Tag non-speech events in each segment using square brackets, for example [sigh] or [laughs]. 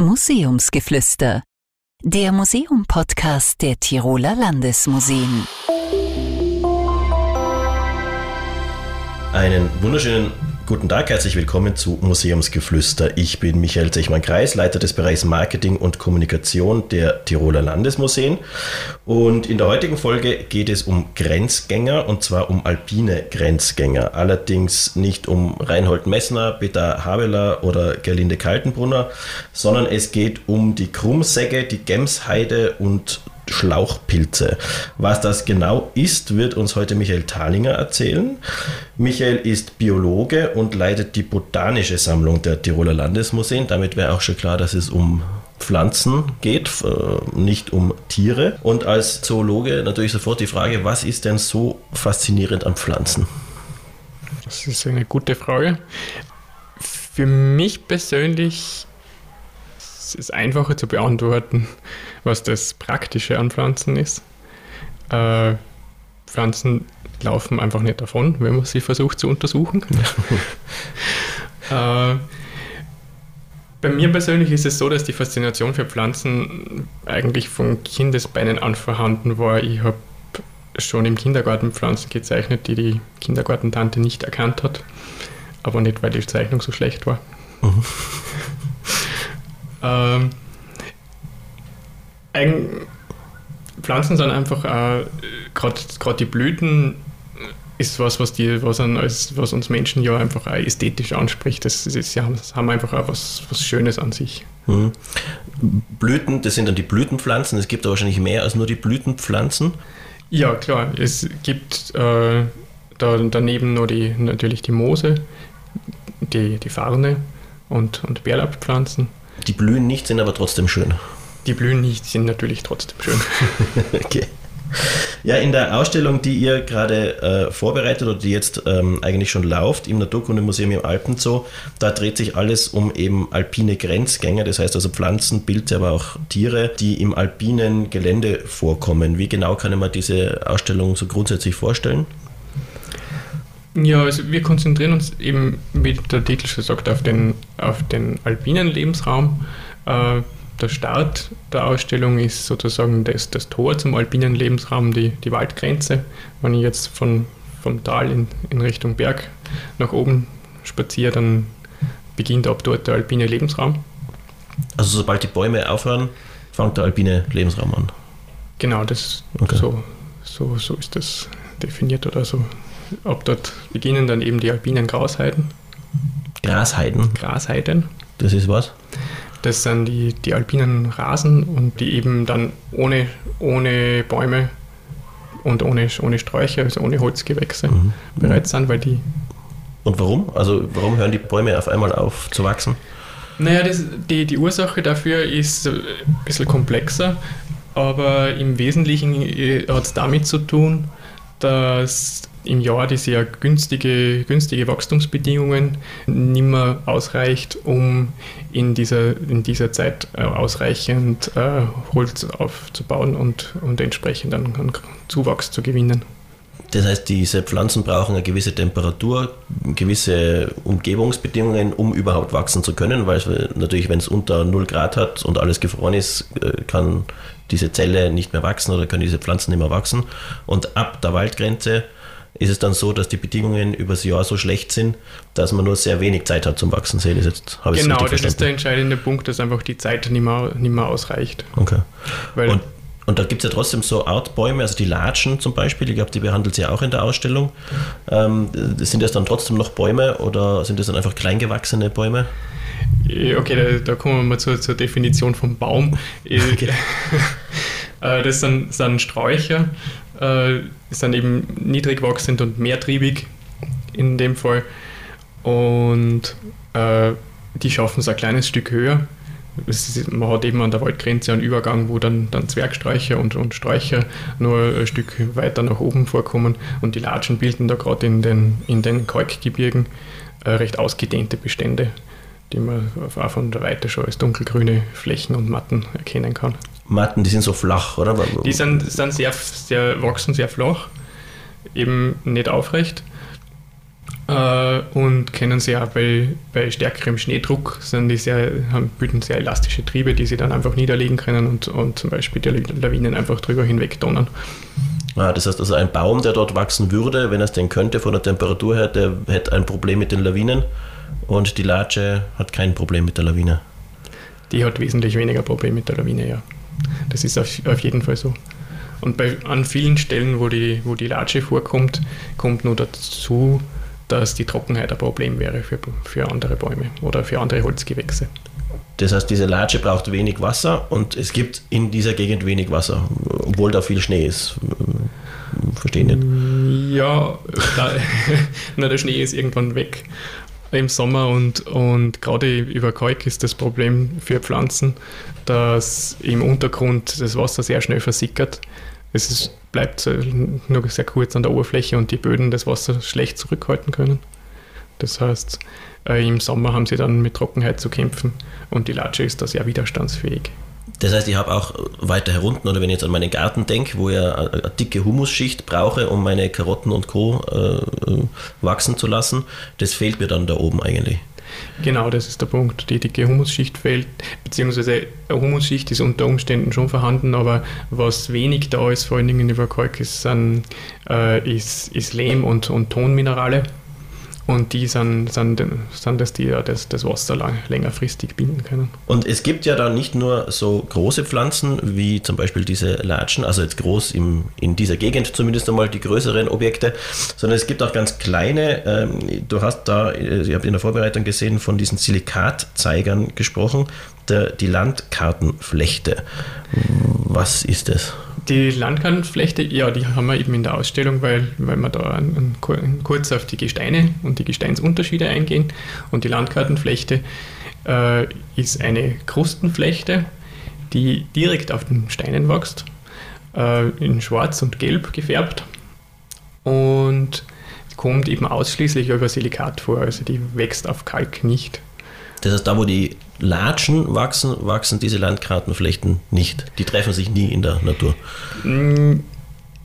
Museumsgeflüster, der Museum-Podcast der Tiroler Landesmuseen. Einen wunderschönen Guten Tag, herzlich willkommen zu Museumsgeflüster. Ich bin Michael Zechmann-Kreis, Leiter des Bereichs Marketing und Kommunikation der Tiroler Landesmuseen. Und in der heutigen Folge geht es um Grenzgänger und zwar um alpine Grenzgänger. Allerdings nicht um Reinhold Messner, Peter Habeler oder Gerlinde Kaltenbrunner, sondern es geht um die Krummsäge, die Gemsheide und Schlauchpilze. Was das genau ist, wird uns heute Michael Thalinger erzählen. Michael ist Biologe und leitet die botanische Sammlung der Tiroler Landesmuseen. Damit wäre auch schon klar, dass es um Pflanzen geht, äh, nicht um Tiere. Und als Zoologe natürlich sofort die Frage, was ist denn so faszinierend an Pflanzen? Das ist eine gute Frage. Für mich persönlich ist es einfacher zu beantworten, was das Praktische an Pflanzen ist. Äh, Pflanzen laufen einfach nicht davon, wenn man sie versucht zu untersuchen. [laughs] äh, bei mir persönlich ist es so, dass die Faszination für Pflanzen eigentlich von Kindesbeinen an vorhanden war. Ich habe schon im Kindergarten Pflanzen gezeichnet, die die Kindergartentante nicht erkannt hat, aber nicht, weil die Zeichnung so schlecht war. Mhm. Ähm, Pflanzen sind einfach äh, gerade die Blüten ist was, was, die, was, an, was uns Menschen ja einfach auch ästhetisch anspricht. Das, das, sie haben, haben einfach auch was, was Schönes an sich. Mhm. Blüten, das sind dann die Blütenpflanzen. Es gibt da wahrscheinlich mehr als nur die Blütenpflanzen. Ja, klar. Es gibt äh, da, daneben nur die, natürlich die Moose, die, die Farne und, und Bärlaubpflanzen. Die blühen nicht, sind aber trotzdem schön. Die blühen nicht, sind natürlich trotzdem schön. [laughs] okay. Ja, in der Ausstellung, die ihr gerade äh, vorbereitet oder die jetzt ähm, eigentlich schon läuft im Naturkundemuseum im Alpenzoo, da dreht sich alles um eben alpine Grenzgänger, das heißt also Pflanzen, Pilze, aber auch Tiere, die im alpinen Gelände vorkommen. Wie genau kann man diese Ausstellung so grundsätzlich vorstellen? Ja, also wir konzentrieren uns eben, wie der Titel schon sagt, auf den, auf den alpinen Lebensraum. Äh, der Start der Ausstellung ist sozusagen das, das Tor zum alpinen Lebensraum, die, die Waldgrenze. Wenn ich jetzt von, vom Tal in, in Richtung Berg nach oben spaziere, dann beginnt ab dort der alpine Lebensraum. Also sobald die Bäume aufhören, fängt der alpine Lebensraum an? Genau, das, okay. so, so, so ist das definiert oder so. Ab dort beginnen dann eben die alpinen Grasheiden. Grasheiden? Grasheiden. Das ist was? Das sind die, die alpinen Rasen und die eben dann ohne, ohne Bäume und ohne, ohne Sträucher, also ohne Holzgewächse mhm. bereit sind, weil die. Und warum? Also warum hören die Bäume auf einmal auf zu wachsen? Naja, das, die, die Ursache dafür ist ein bisschen komplexer, aber im Wesentlichen äh, hat es damit zu tun, dass im Jahr die sehr günstige, günstige Wachstumsbedingungen nicht mehr ausreicht, um in dieser, in dieser Zeit äh, ausreichend äh, Holz aufzubauen und, und entsprechend an, an Zuwachs zu gewinnen. Das heißt, diese Pflanzen brauchen eine gewisse Temperatur, gewisse Umgebungsbedingungen, um überhaupt wachsen zu können, weil natürlich, wenn es unter 0 Grad hat und alles gefroren ist, äh, kann diese Zelle nicht mehr wachsen oder können diese Pflanzen nicht mehr wachsen. Und ab der Waldgrenze ist es dann so, dass die Bedingungen übers Jahr so schlecht sind, dass man nur sehr wenig Zeit hat zum Wachsen. Sehe jetzt, habe genau, das ist der entscheidende Punkt, dass einfach die Zeit nicht mehr, nicht mehr ausreicht. Okay. Weil und, und da gibt es ja trotzdem so Artbäume, also die Latschen zum Beispiel, ich glaube, die behandelt sie ja auch in der Ausstellung. Ähm, sind das dann trotzdem noch Bäume oder sind das dann einfach kleingewachsene Bäume? Okay, da, da kommen wir mal zur, zur Definition vom Baum. [laughs] Okay. [laughs] Äh, das sind, sind Sträucher, äh, sind eben niedrig wachsend und mehrtriebig in dem Fall. Und äh, die schaffen es ein kleines Stück höher. Ist, man hat eben an der Waldgrenze einen Übergang, wo dann, dann Zwergsträucher und, und Sträucher nur ein Stück weiter nach oben vorkommen. Und die Latschen bilden da gerade in den, in den Kalkgebirgen äh, recht ausgedehnte Bestände, die man auch von der Weite schon als dunkelgrüne Flächen und Matten erkennen kann. Matten, die sind so flach, oder? Die sind, sind sehr, sehr, wachsen sehr flach, eben nicht aufrecht. Äh, und können sie auch bei, bei stärkerem Schneedruck sind die sehr, haben, bilden sehr elastische Triebe, die sie dann einfach niederlegen können und, und zum Beispiel die Lawinen einfach drüber hinweg donnern. Ah, das heißt also, ein Baum, der dort wachsen würde, wenn er es denn könnte von der Temperatur her, der hätte ein Problem mit den Lawinen und die Latsche hat kein Problem mit der Lawine. Die hat wesentlich weniger Probleme mit der Lawine, ja. Das ist auf, auf jeden Fall so. Und bei, an vielen Stellen, wo die, wo die Latsche vorkommt, kommt nur dazu, dass die Trockenheit ein Problem wäre für, für andere Bäume oder für andere Holzgewächse. Das heißt, diese Latsche braucht wenig Wasser und es gibt in dieser Gegend wenig Wasser, obwohl da viel Schnee ist. Verstehen nicht? Ja, da, [laughs] na, der Schnee ist irgendwann weg im Sommer und, und gerade über Kalk ist das Problem für Pflanzen, dass im Untergrund das Wasser sehr schnell versickert. Es ist bleibt nur sehr kurz an der Oberfläche und die Böden das Wasser schlecht zurückhalten können. Das heißt, äh, im Sommer haben sie dann mit Trockenheit zu kämpfen und die Latsche ist da sehr widerstandsfähig. Das heißt, ich habe auch weiter herunten, oder wenn ich jetzt an meinen Garten denke, wo ich eine, eine dicke Humusschicht brauche, um meine Karotten und Co. Äh, wachsen zu lassen, das fehlt mir dann da oben eigentlich. Genau, das ist der Punkt. Die dicke Humusschicht fehlt, beziehungsweise eine Humusschicht ist unter Umständen schon vorhanden, aber was wenig da ist, vor allen Dingen über Kalk, ist, äh, ist, ist Lehm und, und Tonminerale. Und die sind, sind, sind das, die das, das Wasser lang, längerfristig binden können. Und es gibt ja da nicht nur so große Pflanzen wie zum Beispiel diese Latschen, also jetzt groß im, in dieser Gegend zumindest einmal die größeren Objekte, sondern es gibt auch ganz kleine. Ähm, du hast da, äh, ich habe in der Vorbereitung gesehen, von diesen Silikatzeigern gesprochen, der, die Landkartenflechte. Was ist das? Die Landkartenflechte, ja, die haben wir eben in der Ausstellung, weil, weil wir da ein, ein, kurz auf die Gesteine und die Gesteinsunterschiede eingehen. Und die Landkartenflechte äh, ist eine Krustenflechte, die direkt auf den Steinen wächst, äh, in schwarz und gelb gefärbt und kommt eben ausschließlich über Silikat vor, also die wächst auf Kalk nicht. Das heißt, da wo die Latschen wachsen, wachsen diese Landkartenflechten nicht. Die treffen sich nie in der Natur. Mm,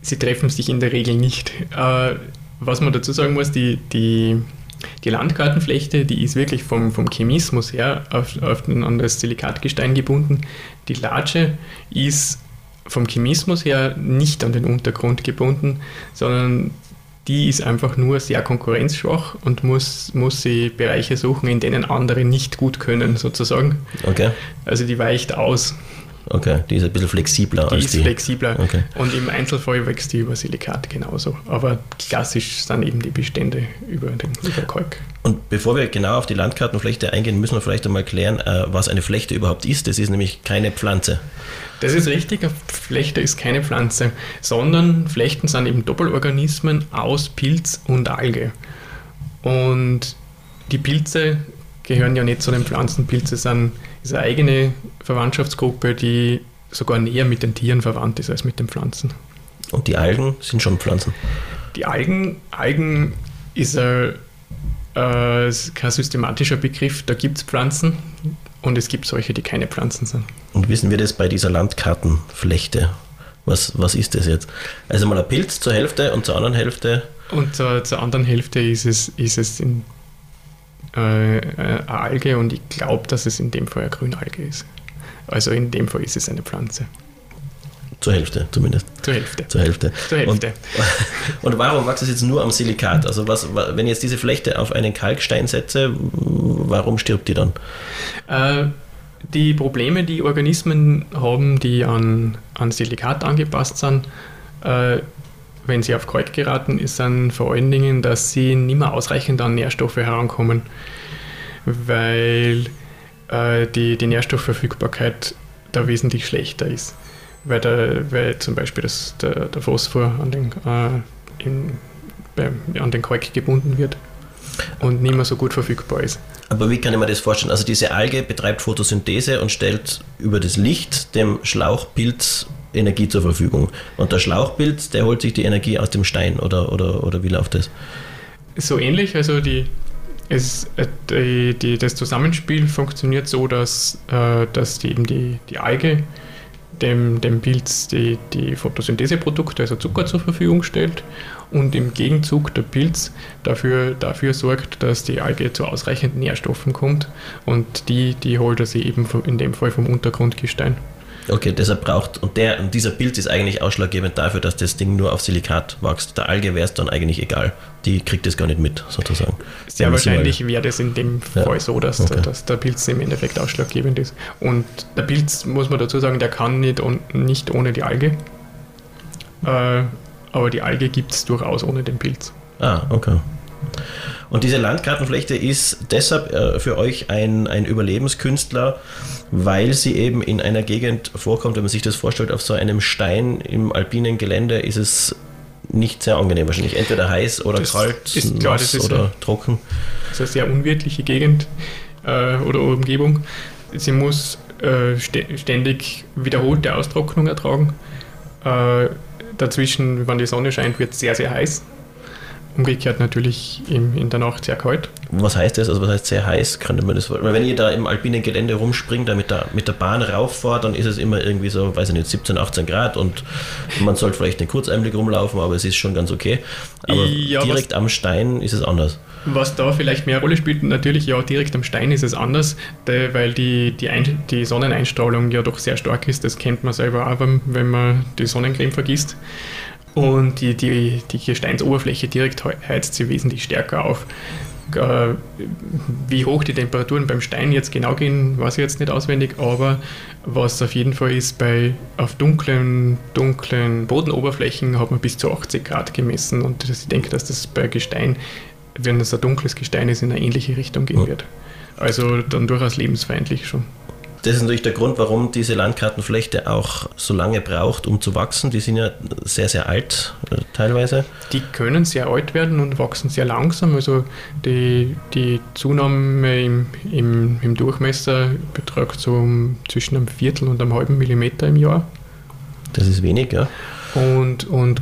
sie treffen sich in der Regel nicht. Äh, was man dazu sagen muss, die, die, die Landkartenflechte, die ist wirklich vom, vom Chemismus her auf, auf, an das Silikatgestein gebunden. Die Latsche ist vom Chemismus her nicht an den Untergrund gebunden, sondern die ist einfach nur sehr konkurrenzschwach und muss, muss sie Bereiche suchen, in denen andere nicht gut können, sozusagen. Okay. Also die weicht aus. Okay, die ist ein bisschen flexibler die als die. ist flexibler okay. und im Einzelfall wächst die über Silikat genauso. Aber klassisch sind eben die Bestände über den über Kalk. Und bevor wir genau auf die Landkartenflechte eingehen, müssen wir vielleicht einmal klären, äh, was eine Flechte überhaupt ist. Das ist nämlich keine Pflanze. Das ist richtig, eine Flechte ist keine Pflanze, sondern Flechten sind eben Doppelorganismen aus Pilz und Alge. Und die Pilze gehören ja nicht zu den Pflanzen. Pilze sind eine eigene Verwandtschaftsgruppe, die sogar näher mit den Tieren verwandt ist als mit den Pflanzen. Und die Algen sind schon Pflanzen? Die Algen, Algen ist ein, äh, kein systematischer Begriff. Da gibt es Pflanzen, und es gibt solche, die keine Pflanzen sind. Und wissen wir das bei dieser Landkartenflechte? Was, was ist das jetzt? Also mal ein Pilz zur Hälfte und zur anderen Hälfte? Und zur, zur anderen Hälfte ist es, ist es in, äh, eine Alge und ich glaube, dass es in dem Fall eine Grünalge ist. Also in dem Fall ist es eine Pflanze. Zur Hälfte zumindest. Zur Hälfte. Zur Hälfte. Zur Hälfte. Und, [laughs] und warum wächst es jetzt nur am Silikat? Also was, wenn ich jetzt diese Flechte auf einen Kalkstein setze, warum stirbt die dann? Äh, die Probleme, die Organismen haben, die an, an Silikat angepasst sind, äh, wenn sie auf Kalk geraten, ist dann vor allen Dingen, dass sie nicht mehr ausreichend an Nährstoffe herankommen, weil äh, die, die Nährstoffverfügbarkeit da wesentlich schlechter ist weil, der, weil zum Beispiel das, der, der Phosphor an den, äh, in, bei, an den Kalk gebunden wird und nicht mehr so gut verfügbar ist. Aber wie kann ich mir das vorstellen? Also diese Alge betreibt Photosynthese und stellt über das Licht dem Schlauchpilz Energie zur Verfügung. Und der Schlauchpilz, der holt sich die Energie aus dem Stein oder, oder, oder wie läuft das? So ähnlich, also die, es, äh, die, die, das Zusammenspiel funktioniert so, dass, äh, dass die, eben die, die Alge dem, dem Pilz die, die Photosyntheseprodukte, also Zucker zur Verfügung stellt und im Gegenzug der Pilz dafür, dafür sorgt, dass die Alge zu ausreichend Nährstoffen kommt und die, die holt er sich eben in dem Fall vom Untergrundgestein. Okay, deshalb braucht, und, der, und dieser Pilz ist eigentlich ausschlaggebend dafür, dass das Ding nur auf Silikat wächst. Der Alge wäre es dann eigentlich egal. Die kriegt das gar nicht mit, sozusagen. Sehr wahrscheinlich wäre das in dem Fall ja. so, dass, okay. dass der Pilz im Endeffekt ausschlaggebend ist. Und der Pilz, muss man dazu sagen, der kann nicht, nicht ohne die Alge. Äh, aber die Alge gibt es durchaus ohne den Pilz. Ah, okay. Und diese Landkartenflechte ist deshalb äh, für euch ein, ein Überlebenskünstler, weil sie eben in einer Gegend vorkommt, wenn man sich das vorstellt, auf so einem Stein im alpinen Gelände ist es nicht sehr angenehm wahrscheinlich. Entweder heiß oder das kalt, ist, klar, nass oder eine, trocken. Das ist eine sehr unwirtliche Gegend äh, oder Umgebung. Sie muss äh, ständig wiederholte Austrocknung ertragen. Äh, dazwischen, wenn die Sonne scheint, wird es sehr, sehr heiß. Umgekehrt natürlich im, in der Nacht sehr kalt. Was heißt das? Also was heißt sehr heiß? Kann man das, weil wenn ihr da im alpinen Gelände rumspringt, da mit der, mit der Bahn rauffahrt, dann ist es immer irgendwie so, weiß ich nicht, 17, 18 Grad und man sollte vielleicht einen Kurzeinblick rumlaufen, aber es ist schon ganz okay. Aber ja, direkt am Stein ist es anders. Was da vielleicht mehr Rolle spielt, natürlich ja, direkt am Stein ist es anders, weil die, die, Ein die Sonneneinstrahlung ja doch sehr stark ist. Das kennt man selber auch, wenn man die Sonnencreme vergisst und die, die, die Gesteinsoberfläche direkt heizt sie wesentlich stärker auf. Äh, wie hoch die Temperaturen beim Stein jetzt genau gehen, weiß ich jetzt nicht auswendig, aber was auf jeden Fall ist, bei auf dunklen, dunklen Bodenoberflächen hat man bis zu 80 Grad gemessen und ich denke, dass das bei Gestein, wenn es ein dunkles Gestein ist, in eine ähnliche Richtung gehen wird. Also dann durchaus lebensfeindlich schon. Das ist natürlich der Grund, warum diese Landkartenflechte auch so lange braucht, um zu wachsen. Die sind ja sehr, sehr alt äh, teilweise. Die können sehr alt werden und wachsen sehr langsam. Also die, die Zunahme im, im, im Durchmesser beträgt so zwischen einem Viertel und einem halben Millimeter im Jahr. Das ist wenig, ja. Und, und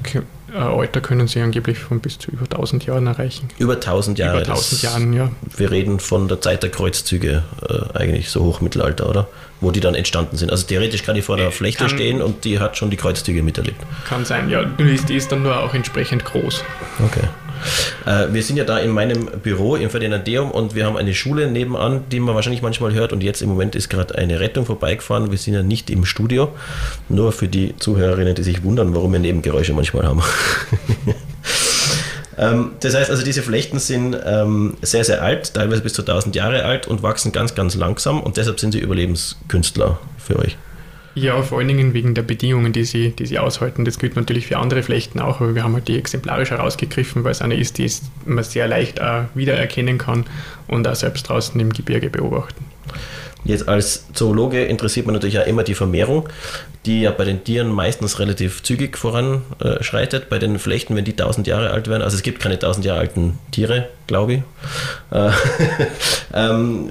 äh, Alter können sie angeblich von bis zu über 1000 Jahren erreichen. Über 1000 Jahre? Über 1000 Jahren, ja. Wir reden von der Zeit der Kreuzzüge, äh, eigentlich so Hochmittelalter, oder? Wo die dann entstanden sind. Also theoretisch kann die vor der Flechte kann, stehen und die hat schon die Kreuzzüge miterlebt. Kann sein, ja. Die ist dann nur auch entsprechend groß. Okay. Äh, wir sind ja da in meinem Büro im Ferdinandeum und wir haben eine Schule nebenan, die man wahrscheinlich manchmal hört. Und jetzt im Moment ist gerade eine Rettung vorbeigefahren. Wir sind ja nicht im Studio. Nur für die Zuhörerinnen, die sich wundern, warum wir Nebengeräusche manchmal haben. [laughs] Ähm, das heißt also, diese Flechten sind ähm, sehr, sehr alt, teilweise bis zu 1000 Jahre alt und wachsen ganz, ganz langsam und deshalb sind sie Überlebenskünstler für euch. Ja, vor allen Dingen wegen der Bedingungen, die sie, die sie aushalten. Das gilt natürlich für andere Flechten auch, aber wir haben halt die exemplarisch herausgegriffen, weil es eine ist, die man sehr leicht auch wiedererkennen kann und auch selbst draußen im Gebirge beobachten. Jetzt als Zoologe interessiert man natürlich auch immer die Vermehrung, die ja bei den Tieren meistens relativ zügig voranschreitet. Bei den Flechten, wenn die 1000 Jahre alt werden, also es gibt keine 1000 Jahre alten Tiere, glaube ich. Äh, [laughs] ähm,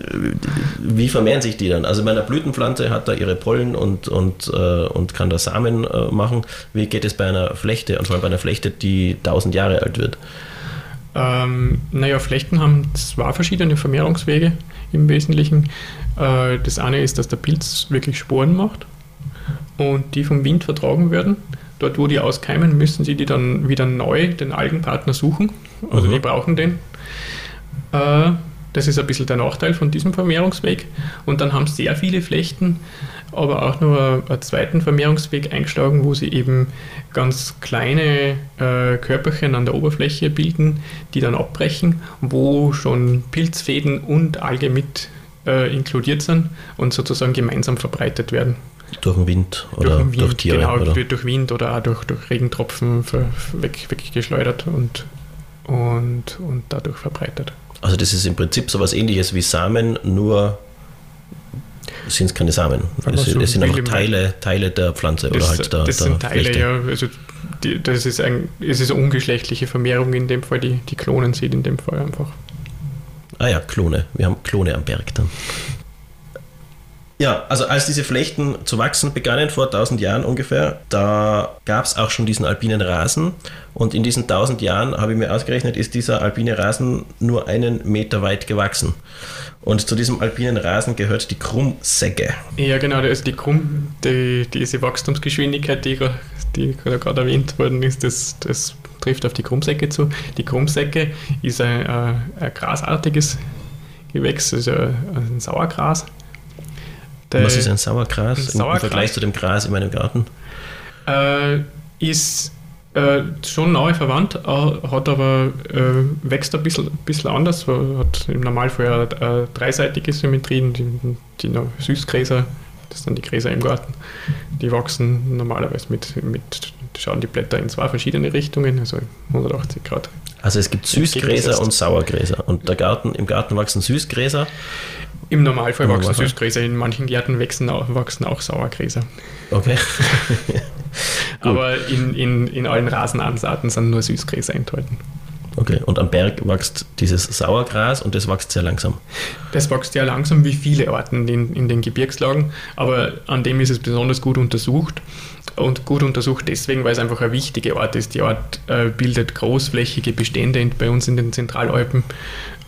wie vermehren sich die dann? Also bei einer Blütenpflanze hat da ihre Pollen und, und, äh, und kann da Samen äh, machen. Wie geht es bei einer Flechte und vor allem bei einer Flechte, die 1000 Jahre alt wird? Ähm, naja, Flechten haben zwei verschiedene Vermehrungswege im Wesentlichen. Äh, das eine ist, dass der Pilz wirklich Sporen macht und die vom Wind vertragen werden. Dort, wo die auskeimen, müssen sie die dann wieder neu, den Algenpartner suchen. Also mhm. die brauchen den. Äh, das ist ein bisschen der Nachteil von diesem Vermehrungsweg. Und dann haben sehr viele Flechten aber auch noch einen zweiten Vermehrungsweg eingeschlagen, wo sie eben ganz kleine äh, Körperchen an der Oberfläche bilden, die dann abbrechen, wo schon Pilzfäden und Alge mit äh, inkludiert sind und sozusagen gemeinsam verbreitet werden. Durch den Wind oder durch, Wind, durch Tiere? Genau, oder? durch Wind oder auch durch, durch Regentropfen weg, weggeschleudert und, und, und dadurch verbreitet. Also das ist im Prinzip so etwas ähnliches wie Samen, nur sind es keine Samen. Es, so es, sind einfach Teile, Teile der Pflanze das, oder halt der Das der sind Teile, Flechte. ja. Also die, das ist ein, es ist ungeschlechtliche Vermehrung in dem Fall, die, die klonen sieht in dem Fall einfach. Ah ja, Klone. Wir haben Klone am Berg dann. Ja, also als diese Flechten zu wachsen begannen, vor 1000 Jahren ungefähr, da gab es auch schon diesen alpinen Rasen. Und in diesen 1000 Jahren, habe ich mir ausgerechnet, ist dieser alpine Rasen nur einen Meter weit gewachsen. Und zu diesem alpinen Rasen gehört die Krummsäge. Ja, genau, also die Krumm, die, diese Wachstumsgeschwindigkeit, die, die gerade erwähnt worden ist, das, das trifft auf die Krummsäcke zu. Die Krummsäcke ist ein, ein, ein grasartiges Gewächs, also ein Sauergras. Der Was ist ein Sauergras, ein Sauergras im Vergleich zu dem Gras in meinem Garten? Äh, ist äh, schon nahe verwandt, äh, hat aber äh, wächst ein bisschen, bisschen anders, hat im Normalfall eine, dreiseitige Symmetrie, die, die Süßgräser, das sind die Gräser im Garten, die wachsen normalerweise mit, mit schauen die Blätter in zwei verschiedene Richtungen, also 180 Grad. Also es gibt Süßgräser und Sauergräser und der Garten, im Garten wachsen Süßgräser. Im Normalfall wachsen Normalfall. Süßgräser, in manchen Gärten wachsen auch, wachsen auch Sauergräser. Okay. [laughs] Aber in, in, in allen Rasenansaten sind nur Süßgräser enthalten. Okay, und am Berg wächst dieses Sauergras und das wächst sehr langsam. Das wächst sehr langsam wie viele Arten in, in den Gebirgslagen, aber an dem ist es besonders gut untersucht. Und gut untersucht deswegen, weil es einfach eine wichtige Art ist. Die Art äh, bildet großflächige Bestände bei uns in den Zentralalpen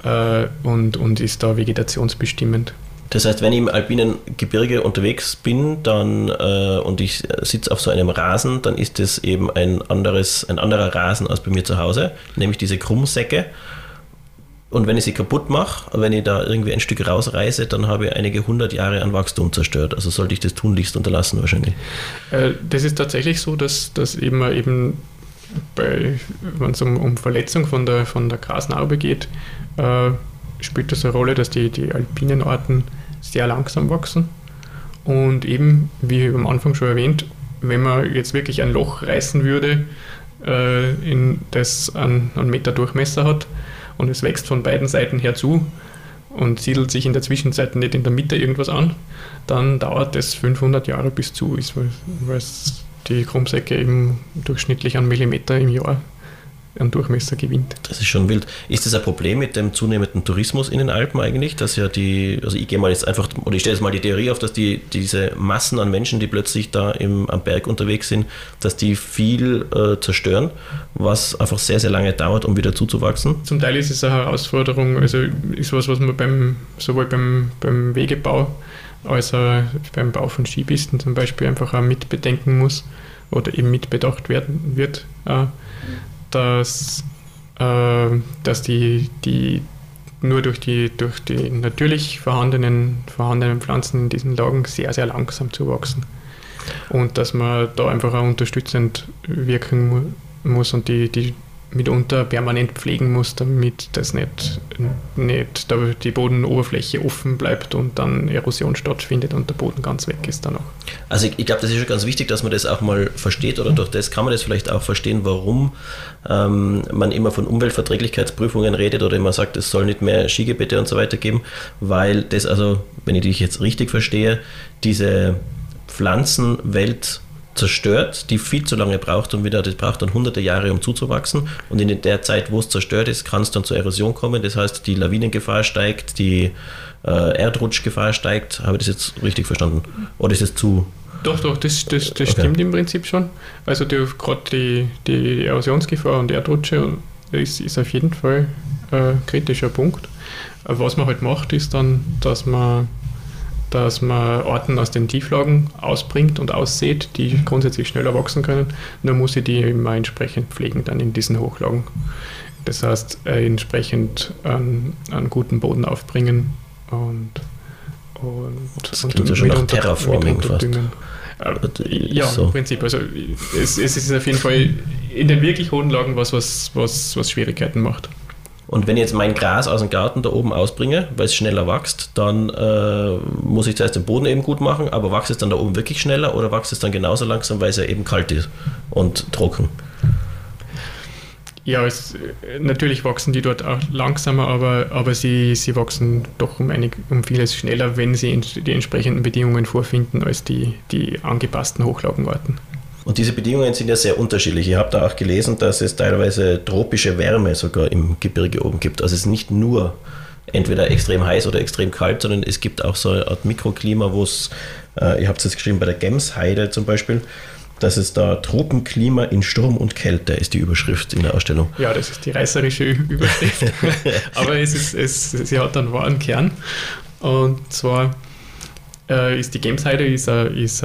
äh, und, und ist da vegetationsbestimmend. Das heißt, wenn ich im alpinen Gebirge unterwegs bin dann, äh, und ich sitze auf so einem Rasen, dann ist das eben ein, anderes, ein anderer Rasen als bei mir zu Hause, nämlich diese Krummsäcke. Und wenn ich sie kaputt mache, wenn ich da irgendwie ein Stück rausreiße, dann habe ich einige hundert Jahre an Wachstum zerstört. Also sollte ich das tunlichst unterlassen wahrscheinlich. Äh, das ist tatsächlich so, dass, dass eben, eben bei, wenn es um, um Verletzung von der, von der Grasnarbe geht, äh, spielt das eine Rolle, dass die, die alpinen Arten sehr langsam wachsen. Und eben, wie am Anfang schon erwähnt, wenn man jetzt wirklich ein Loch reißen würde, äh, in das einen, einen Meter Durchmesser hat und es wächst von beiden Seiten her zu und siedelt sich in der Zwischenzeit nicht in der Mitte irgendwas an, dann dauert es 500 Jahre bis zu ist, weil, weil die Krummsäcke eben durchschnittlich einen Millimeter im Jahr an Durchmesser gewinnt. Das ist schon wild. Ist das ein Problem mit dem zunehmenden Tourismus in den Alpen eigentlich? Dass ja die, also ich gehe mal jetzt einfach, oder ich stelle jetzt mal die Theorie auf, dass die, diese Massen an Menschen, die plötzlich da im, am Berg unterwegs sind, dass die viel äh, zerstören, was einfach sehr, sehr lange dauert, um wieder zuzuwachsen? Zum Teil ist es eine Herausforderung, also ist was, was man beim, sowohl beim, beim Wegebau als auch beim Bau von Skipisten zum Beispiel einfach auch mitbedenken muss oder eben mitbedacht werden wird. Äh, dass, äh, dass die, die nur durch die, durch die natürlich vorhandenen, vorhandenen Pflanzen in diesen Lagen sehr, sehr langsam zuwachsen. Und dass man da einfach auch unterstützend wirken muss und die, die mitunter permanent pflegen muss, damit das nicht, nicht die Bodenoberfläche offen bleibt und dann Erosion stattfindet und der Boden ganz weg ist dann auch. Also ich, ich glaube, das ist schon ganz wichtig, dass man das auch mal versteht oder durch das kann man das vielleicht auch verstehen, warum ähm, man immer von Umweltverträglichkeitsprüfungen redet oder immer sagt, es soll nicht mehr Skigebiete und so weiter geben, weil das also, wenn ich dich jetzt richtig verstehe, diese Pflanzenwelt zerstört, die viel zu lange braucht, um wieder, das braucht dann hunderte Jahre, um zuzuwachsen. Und in der Zeit, wo es zerstört ist, kann es dann zur Erosion kommen. Das heißt, die Lawinengefahr steigt, die äh, Erdrutschgefahr steigt. Habe ich das jetzt richtig verstanden? Oder ist es zu. Doch, doch, das, das, das okay. stimmt im Prinzip schon. Also gerade die, die Erosionsgefahr und Erdrutsche ist, ist auf jeden Fall ein kritischer Punkt. Was man halt macht, ist dann, dass man dass man Orten aus den Tieflagen ausbringt und aussät, die grundsätzlich schneller wachsen können. Nur muss ich die immer entsprechend pflegen dann in diesen Hochlagen. Das heißt, äh, entsprechend einen, einen, guten Boden aufbringen und, und, das und ja schon nach Terraforming fast. Äh, ja, so. im Prinzip. Also es, es, ist auf jeden Fall in den wirklich hohen Lagen was, was, was, was Schwierigkeiten macht. Und wenn ich jetzt mein Gras aus dem Garten da oben ausbringe, weil es schneller wächst, dann äh, muss ich zuerst den Boden eben gut machen, aber wächst es dann da oben wirklich schneller oder wächst es dann genauso langsam, weil es ja eben kalt ist und trocken? Ja, es, natürlich wachsen die dort auch langsamer, aber, aber sie, sie wachsen doch um, einig, um vieles schneller, wenn sie die entsprechenden Bedingungen vorfinden als die, die angepassten Hochlagenarten. Und diese Bedingungen sind ja sehr unterschiedlich. Ich habe da auch gelesen, dass es teilweise tropische Wärme sogar im Gebirge oben gibt. Also es ist nicht nur entweder extrem heiß oder extrem kalt, sondern es gibt auch so eine Art Mikroklima, wo es, äh, ihr habt es jetzt geschrieben bei der Gemsheide zum Beispiel, dass es da Tropenklima in Sturm und Kälte ist die Überschrift in der Ausstellung. Ja, das ist die reißerische Überschrift. [laughs] Aber es ist, es, sie hat einen wahren Kern. Und zwar äh, ist die Gemsheide ist, ist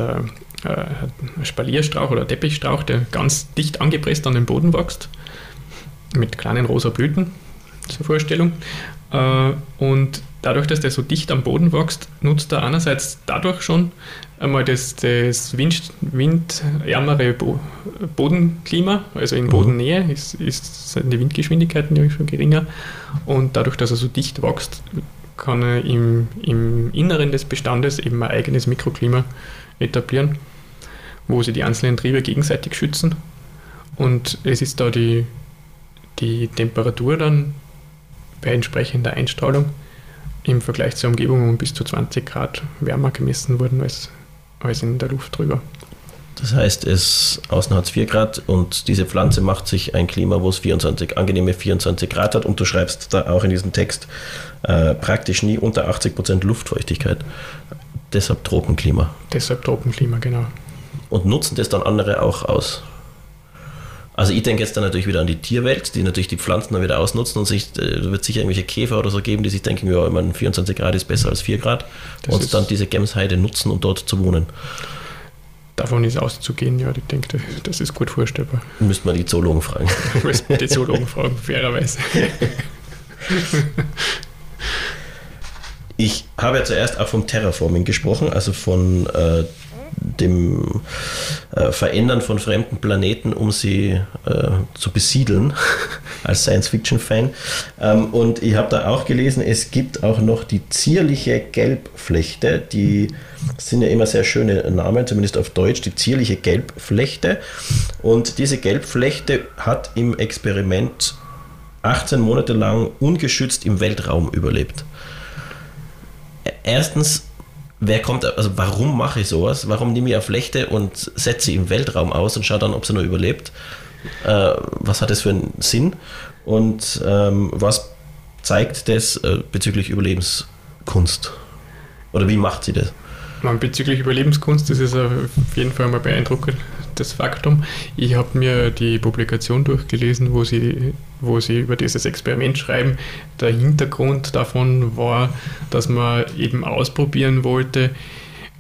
ein Spalierstrauch oder Teppichstrauch, der ganz dicht angepresst an den Boden wächst, mit kleinen rosa Blüten zur Vorstellung. Äh, und dadurch, dass der so dicht am Boden wächst, nutzt er einerseits dadurch schon einmal das, das Wind, windärmere Bo Bodenklima, also in mhm. Bodennähe ist, ist, sind die Windgeschwindigkeiten ja schon geringer und dadurch, dass er so dicht wächst, kann er im, im Inneren des Bestandes eben ein eigenes Mikroklima etablieren, wo sie die einzelnen Triebe gegenseitig schützen und es ist da die, die Temperatur dann bei entsprechender Einstrahlung im Vergleich zur Umgebung um bis zu 20 Grad wärmer gemessen worden als, als in der Luft drüber. Das heißt, es außen hat es 4 Grad und diese Pflanze macht sich ein Klima, wo es 24, angenehme 24 Grad hat und du schreibst da auch in diesem Text äh, praktisch nie unter 80 Prozent Luftfeuchtigkeit. Deshalb Tropenklima. Deshalb Tropenklima, genau. Und nutzen das dann andere auch aus? Also ich denke jetzt dann natürlich wieder an die Tierwelt, die natürlich die Pflanzen dann wieder ausnutzen und sich, äh, wird sicher irgendwelche Käfer oder so geben, die sich denken, ja, immer 24 Grad ist besser als 4 Grad das und dann diese Gemsheide nutzen, um dort zu wohnen. Davon ist auszugehen, ja, ich denke, das ist gut vorstellbar. Müsste man die Zoologen fragen. [laughs] Müsste man die Zoologen fragen, fairerweise. Ich habe ja zuerst auch vom Terraforming gesprochen, also von äh, dem äh, Verändern von fremden Planeten, um sie äh, zu besiedeln, [laughs] als Science-Fiction-Fan. Ähm, und ich habe da auch gelesen, es gibt auch noch die zierliche Gelbflechte, die sind ja immer sehr schöne Namen, zumindest auf Deutsch, die zierliche Gelbflechte. Und diese Gelbflechte hat im Experiment 18 Monate lang ungeschützt im Weltraum überlebt. Erstens wer kommt, also warum mache ich sowas? Warum nehme ich eine Flechte und setze sie im Weltraum aus und schaue dann, ob sie noch überlebt? Äh, was hat das für einen Sinn? Und ähm, was zeigt das äh, bezüglich Überlebenskunst? Oder wie macht sie das? Man, bezüglich Überlebenskunst ist es auf jeden Fall mal beeindruckendes Faktum. Ich habe mir die Publikation durchgelesen, wo sie, wo sie über dieses Experiment schreiben. Der Hintergrund davon war, dass man eben ausprobieren wollte,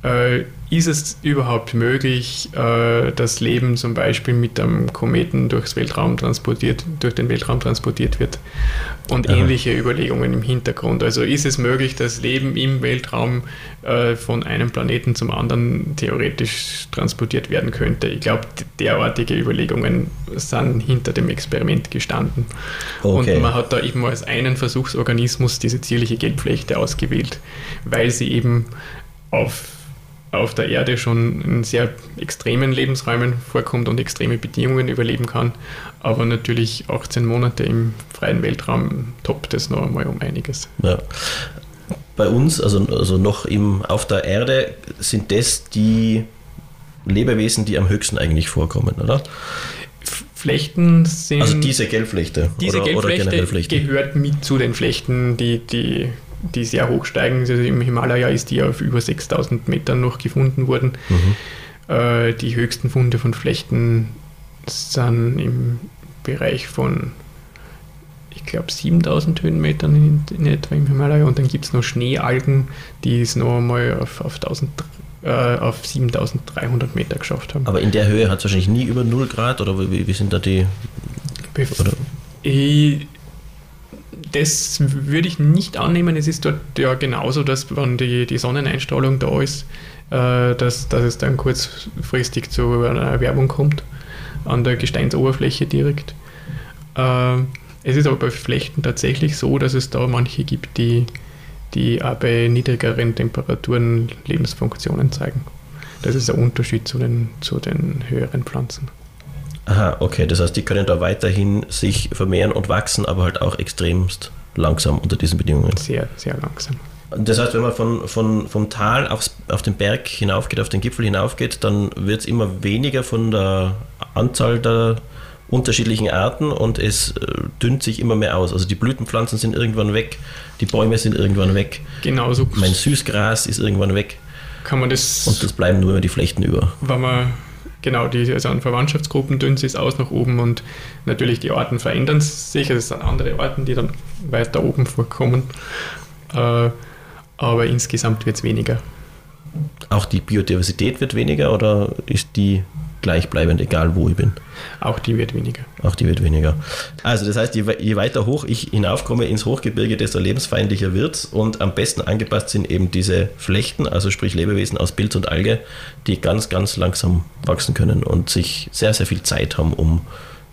äh, ist es überhaupt möglich, äh, dass Leben zum Beispiel mit einem Kometen durchs Weltraum transportiert, durch den Weltraum transportiert wird? Und Aha. ähnliche Überlegungen im Hintergrund. Also ist es möglich, dass Leben im Weltraum äh, von einem Planeten zum anderen theoretisch transportiert werden könnte? Ich glaube, derartige Überlegungen sind hinter dem Experiment gestanden. Okay. Und man hat da eben als einen Versuchsorganismus diese zierliche Gelbflechte ausgewählt, weil sie eben auf auf der Erde schon in sehr extremen Lebensräumen vorkommt und extreme Bedingungen überleben kann. Aber natürlich 18 Monate im freien Weltraum toppt es noch einmal um einiges. Ja. Bei uns, also, also noch im, auf der Erde, sind das die Lebewesen, die am höchsten eigentlich vorkommen, oder? Flechten sind. Also diese Gelbflechte. Diese oder, Gelbflechte oder gehört mit zu den Flechten, die, die die sehr hoch steigen. Also Im Himalaya ist die auf über 6000 Metern noch gefunden worden. Mhm. Äh, die höchsten Funde von Flechten sind im Bereich von, ich glaube, 7000 Höhenmetern in, in, etwa im Himalaya. Und dann gibt es noch Schneealgen, die es noch einmal auf, auf 1000 äh, auf 7300 Meter geschafft haben. Aber in der Höhe hat es wahrscheinlich nie über 0 Grad oder wie, wie sind da die? Oder? Ich, das würde ich nicht annehmen. Es ist dort ja genauso, dass wenn die, die Sonneneinstrahlung da ist, äh, dass, dass es dann kurzfristig zu einer Erwärmung kommt an der Gesteinsoberfläche direkt. Äh, es ist aber bei Flechten tatsächlich so, dass es da manche gibt, die, die auch bei niedrigeren Temperaturen Lebensfunktionen zeigen. Das ist ein Unterschied zu den, zu den höheren Pflanzen. Aha, okay. Das heißt, die können da weiterhin sich vermehren und wachsen, aber halt auch extremst langsam unter diesen Bedingungen. Sehr, sehr langsam. Das heißt, wenn man von, von, vom Tal aufs, auf den Berg hinaufgeht, auf den Gipfel hinaufgeht, dann wird es immer weniger von der Anzahl der unterschiedlichen Arten und es äh, dünnt sich immer mehr aus. Also die Blütenpflanzen sind irgendwann weg, die Bäume sind irgendwann weg. Genauso Mein Süßgras ist irgendwann weg kann man das. und es bleiben nur die Flechten über. wenn man genau die also an Verwandtschaftsgruppen dünnt es aus nach oben und natürlich die Arten verändern sich. Also es sind andere Arten, die dann weiter oben vorkommen. Äh, aber insgesamt wird es weniger. Auch die Biodiversität wird weniger oder ist die gleichbleibend, egal wo ich bin? Auch die wird weniger. Auch die wird weniger. Also das heißt, je, je weiter hoch ich hinaufkomme ins Hochgebirge, desto lebensfeindlicher wird und am besten angepasst sind eben diese Flechten, also sprich Lebewesen aus Pilz und Alge, die ganz, ganz langsam wachsen können und sich sehr, sehr viel Zeit haben, um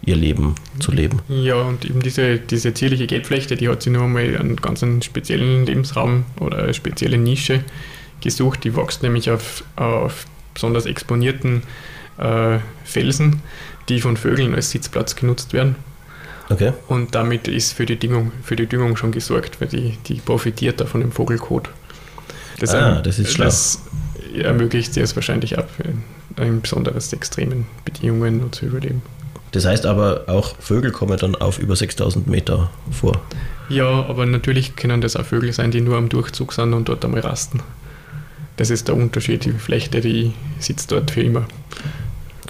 ihr Leben zu leben. Ja, und eben diese, diese zierliche Gelbflechte, die hat sich nur einmal einen ganz speziellen Lebensraum oder eine spezielle Nische gesucht. Die wächst nämlich auf, auf besonders exponierten äh, Felsen, die von Vögeln als Sitzplatz genutzt werden. Okay? Und damit ist für die Düngung, für die Düngung schon gesorgt, weil die, die profitiert da von dem Vogelkot. Ah, das ist schlau. Das ermöglicht es wahrscheinlich ab, in, in besonders extremen Bedingungen nur zu überleben. Das heißt aber, auch Vögel kommen dann auf über 6000 Meter vor. Ja, aber natürlich können das auch Vögel sein, die nur am Durchzug sind und dort einmal rasten. Das ist der Unterschied. Die Flechte, die sitzt dort für immer.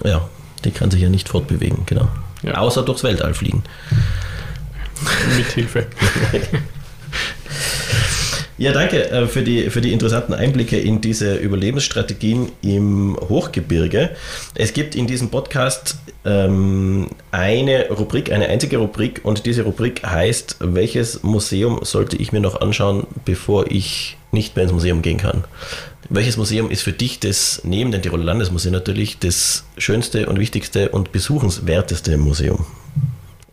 Ja, die kann sich ja nicht fortbewegen, genau. Ja. Außer durchs Weltall fliegen. Mit Hilfe. [laughs] Ja, danke äh, für die, für die interessanten Einblicke in diese Überlebensstrategien im Hochgebirge. Es gibt in diesem Podcast ähm, eine Rubrik, eine einzige Rubrik und diese Rubrik heißt, welches Museum sollte ich mir noch anschauen, bevor ich nicht mehr ins Museum gehen kann? Welches Museum ist für dich das, neben dem Tiroler Landesmuseum natürlich, das schönste und wichtigste und besuchenswerteste Museum?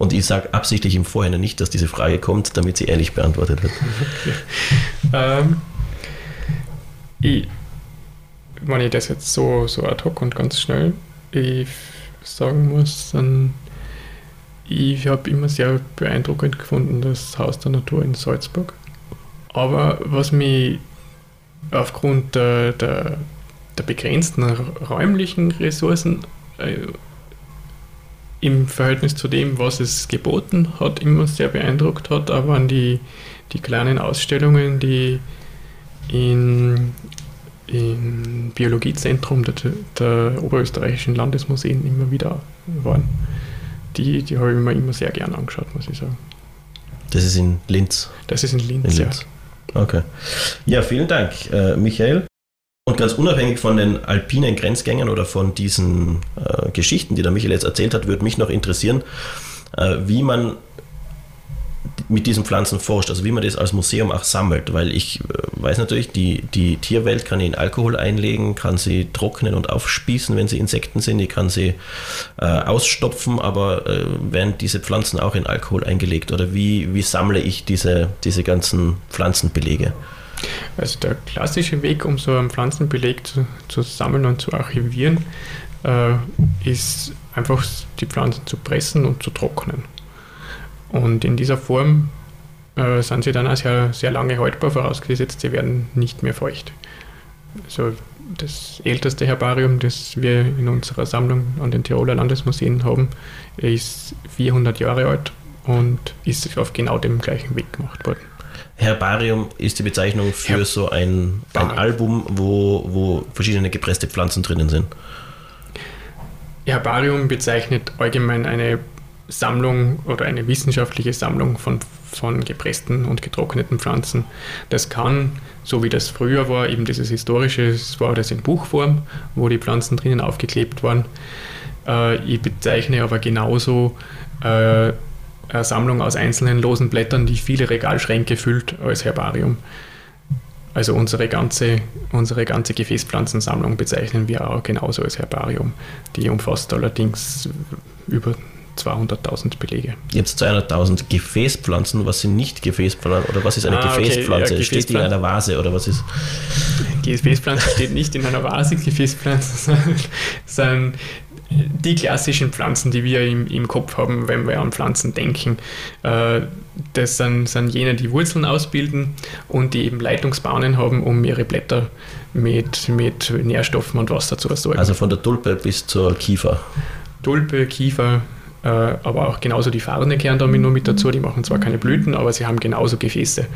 Und ich sage absichtlich im Vorhinein nicht, dass diese Frage kommt, damit sie ehrlich beantwortet wird. [laughs] Ähm, ich, wenn ich das jetzt so, so ad hoc und ganz schnell ich sagen muss, dann ich habe immer sehr beeindruckend gefunden das Haus der Natur in Salzburg. Aber was mich aufgrund der, der, der begrenzten räumlichen Ressourcen äh, im Verhältnis zu dem, was es geboten hat, immer sehr beeindruckt hat, aber an die, die kleinen Ausstellungen, die in, im Biologiezentrum der, der oberösterreichischen Landesmuseen immer wieder waren. Die, die habe ich mir immer sehr gern angeschaut, muss ich sagen. Das ist in Linz. Das ist in Linz, In ja. Linz. Okay. Ja, vielen Dank, äh, Michael. Und ganz unabhängig von den alpinen Grenzgängern oder von diesen äh, Geschichten, die der Michael jetzt erzählt hat, würde mich noch interessieren, äh, wie man mit diesen Pflanzen forscht, also wie man das als Museum auch sammelt, weil ich äh, weiß natürlich, die, die Tierwelt kann in Alkohol einlegen, kann sie trocknen und aufspießen, wenn sie Insekten sind, ich kann sie äh, ausstopfen, aber äh, werden diese Pflanzen auch in Alkohol eingelegt? Oder wie, wie sammle ich diese, diese ganzen Pflanzenbelege? Also der klassische Weg, um so einen Pflanzenbeleg zu, zu sammeln und zu archivieren, äh, ist einfach die Pflanzen zu pressen und zu trocknen. Und in dieser Form äh, sind sie dann auch sehr, sehr lange haltbar, vorausgesetzt, sie werden nicht mehr feucht. Also das älteste Herbarium, das wir in unserer Sammlung an den Tiroler Landesmuseen haben, ist 400 Jahre alt und ist auf genau dem gleichen Weg gemacht worden. Herbarium ist die Bezeichnung für Her- so ein, ein. Album, wo, wo verschiedene gepresste Pflanzen drinnen sind. Herbarium bezeichnet allgemein eine Sammlung oder eine wissenschaftliche Sammlung von, von gepressten und getrockneten Pflanzen. Das kann, so wie das früher war, eben dieses historische, es war das in Buchform, wo die Pflanzen drinnen aufgeklebt waren. Äh, ich bezeichne aber genauso äh, eine Sammlung aus einzelnen losen Blättern, die viele Regalschränke füllt, als Herbarium. Also unsere ganze, unsere ganze Gefäßpflanzensammlung bezeichnen wir auch genauso als Herbarium. Die umfasst allerdings über 200.000 Belege. Jetzt 200.000 Gefäßpflanzen. Was sind nicht Gefäßpflanzen? Oder was ist eine Ah, okay, Gefäßpflanze? ja, Steht die in Gefäßpflanze. einer Vase oder was ist? Gefäßpflanzen steht nicht in einer Vase, Gefäßpflanzen [laughs] sind die klassischen Pflanzen, die wir im, im Kopf haben, wenn wir an Pflanzen denken. Äh, Das sind, sind jene, die Wurzeln ausbilden und die eben Leitungsbahnen haben, um ihre Blätter mit, mit Nährstoffen und Wasser zu versorgen. Also von der Tulpe bis zur Kiefer. Tulpe, Kiefer, äh, aber auch genauso die Farne kehren damit nur mit dazu. Die machen zwar keine Blüten, aber sie haben genauso Gefäße.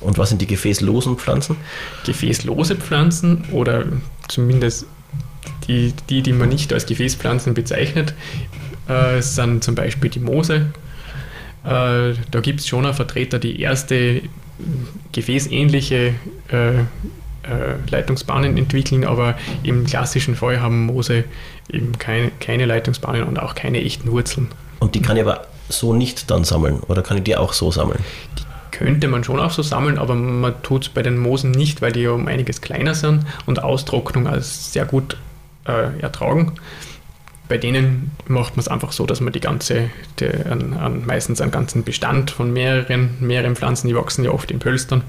Und was sind die gefäßlosen Pflanzen? Gefäßlose Pflanzen oder zumindest die, die, die man nicht als Gefäßpflanzen bezeichnet, äh, sind zum Beispiel die Moose. Äh, da gibt es schon einen Vertreter, die erste gefäßähnliche äh, äh, Leitungsbahnen entwickeln, aber im klassischen Fall haben Moose eben keine, keine Leitungsbahnen und auch keine echten Wurzeln. Und die kann ich aber so nicht dann sammeln oder kann ich die auch so sammeln? Die könnte man schon auch so sammeln, aber man tut es bei den Moosen nicht, weil die ja um einiges kleiner sind und Austrocknung als sehr gut äh, ertragen. Bei denen macht man es einfach so, dass man die ganze, die, an, an meistens einen ganzen Bestand von mehreren, mehreren Pflanzen, die wachsen ja oft in Pölstern,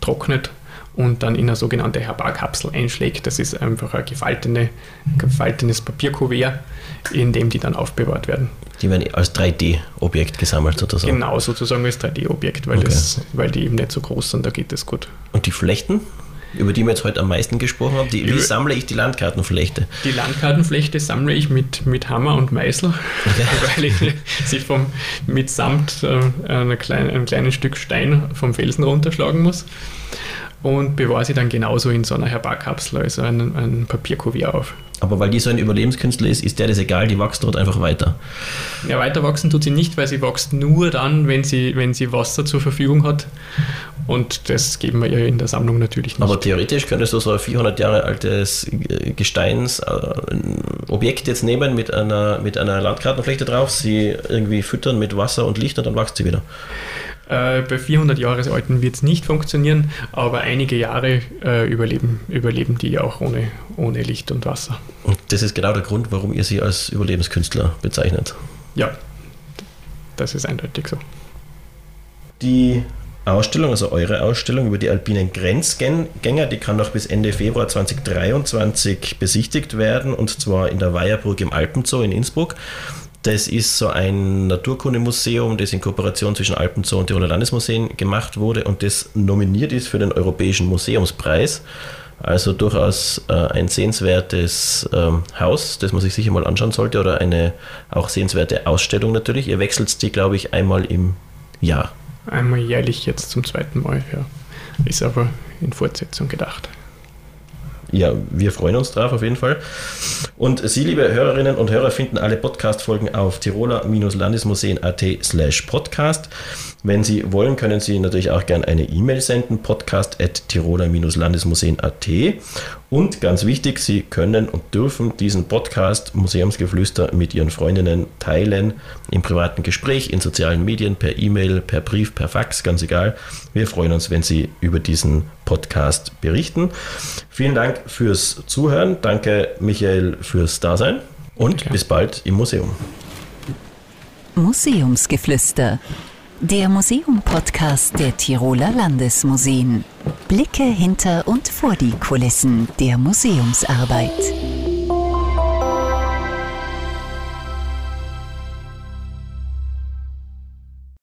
trocknet und dann in eine sogenannte Herbarkapsel einschlägt. Das ist einfach ein gefaltene, gefaltenes Papierkuvert, in dem die dann aufbewahrt werden. Die werden als 3D-Objekt gesammelt sozusagen? Genau, sozusagen als 3D-Objekt, weil, okay. weil die eben nicht so groß sind, da geht das gut. Und die Flechten? Über die wir jetzt heute am meisten gesprochen haben. Die, wie sammle ich die Landkartenflechte? Die Landkartenflechte sammle ich mit, mit Hammer und Meißel, [laughs] weil ich sie vom, mitsamt äh, einer kleinen, einem kleinen Stück Stein vom Felsen runterschlagen muss und bewahre sie dann genauso in so einer Herbarkapsel, also ein, ein Papierkuvert auf. Aber weil die so ein Überlebenskünstler ist, ist der das egal, die wächst dort einfach weiter. Ja, weiter wachsen tut sie nicht, weil sie wächst nur dann, wenn sie, wenn sie Wasser zur Verfügung hat. Und das geben wir ihr in der Sammlung natürlich nicht. Aber theoretisch könntest du so ein 400 Jahre altes Gesteinsobjekt jetzt nehmen mit einer, mit einer Landkartenfläche drauf, sie irgendwie füttern mit Wasser und Licht und dann wächst sie wieder. Äh, bei 400 Jahre alten wird es nicht funktionieren, aber einige Jahre äh, überleben, überleben die auch ohne, ohne Licht und Wasser. Und das ist genau der Grund, warum ihr sie als Überlebenskünstler bezeichnet. Ja, das ist eindeutig so. Die Ausstellung, also eure Ausstellung über die alpinen Grenzgänger, die kann noch bis Ende Februar 2023 besichtigt werden und zwar in der Weierburg im Alpenzoo in Innsbruck. Das ist so ein Naturkundemuseum, das in Kooperation zwischen Alpenzoo und Tiroler Landesmuseen gemacht wurde und das nominiert ist für den Europäischen Museumspreis. Also durchaus äh, ein sehenswertes ähm, Haus, das man sich sicher mal anschauen sollte oder eine auch sehenswerte Ausstellung natürlich. Ihr wechselt die, glaube ich, einmal im Jahr. Einmal jährlich jetzt zum zweiten Mal, ja. Ist aber in Fortsetzung gedacht ja, wir freuen uns drauf auf jeden Fall. Und Sie, liebe Hörerinnen und Hörer, finden alle Podcast-Folgen auf tiroler-landesmuseen.at slash podcast. Wenn Sie wollen, können Sie natürlich auch gerne eine E-Mail senden, podcast.tiroler-landesmuseen.at. Und ganz wichtig, Sie können und dürfen diesen Podcast Museumsgeflüster mit Ihren Freundinnen teilen, im privaten Gespräch, in sozialen Medien, per E-Mail, per Brief, per Fax, ganz egal. Wir freuen uns, wenn Sie über diesen Podcast berichten. Vielen Dank fürs Zuhören. Danke, Michael, fürs Dasein. Und okay. bis bald im Museum. Museumsgeflüster der Museum-Podcast der Tiroler Landesmuseen. Blicke hinter und vor die Kulissen der Museumsarbeit.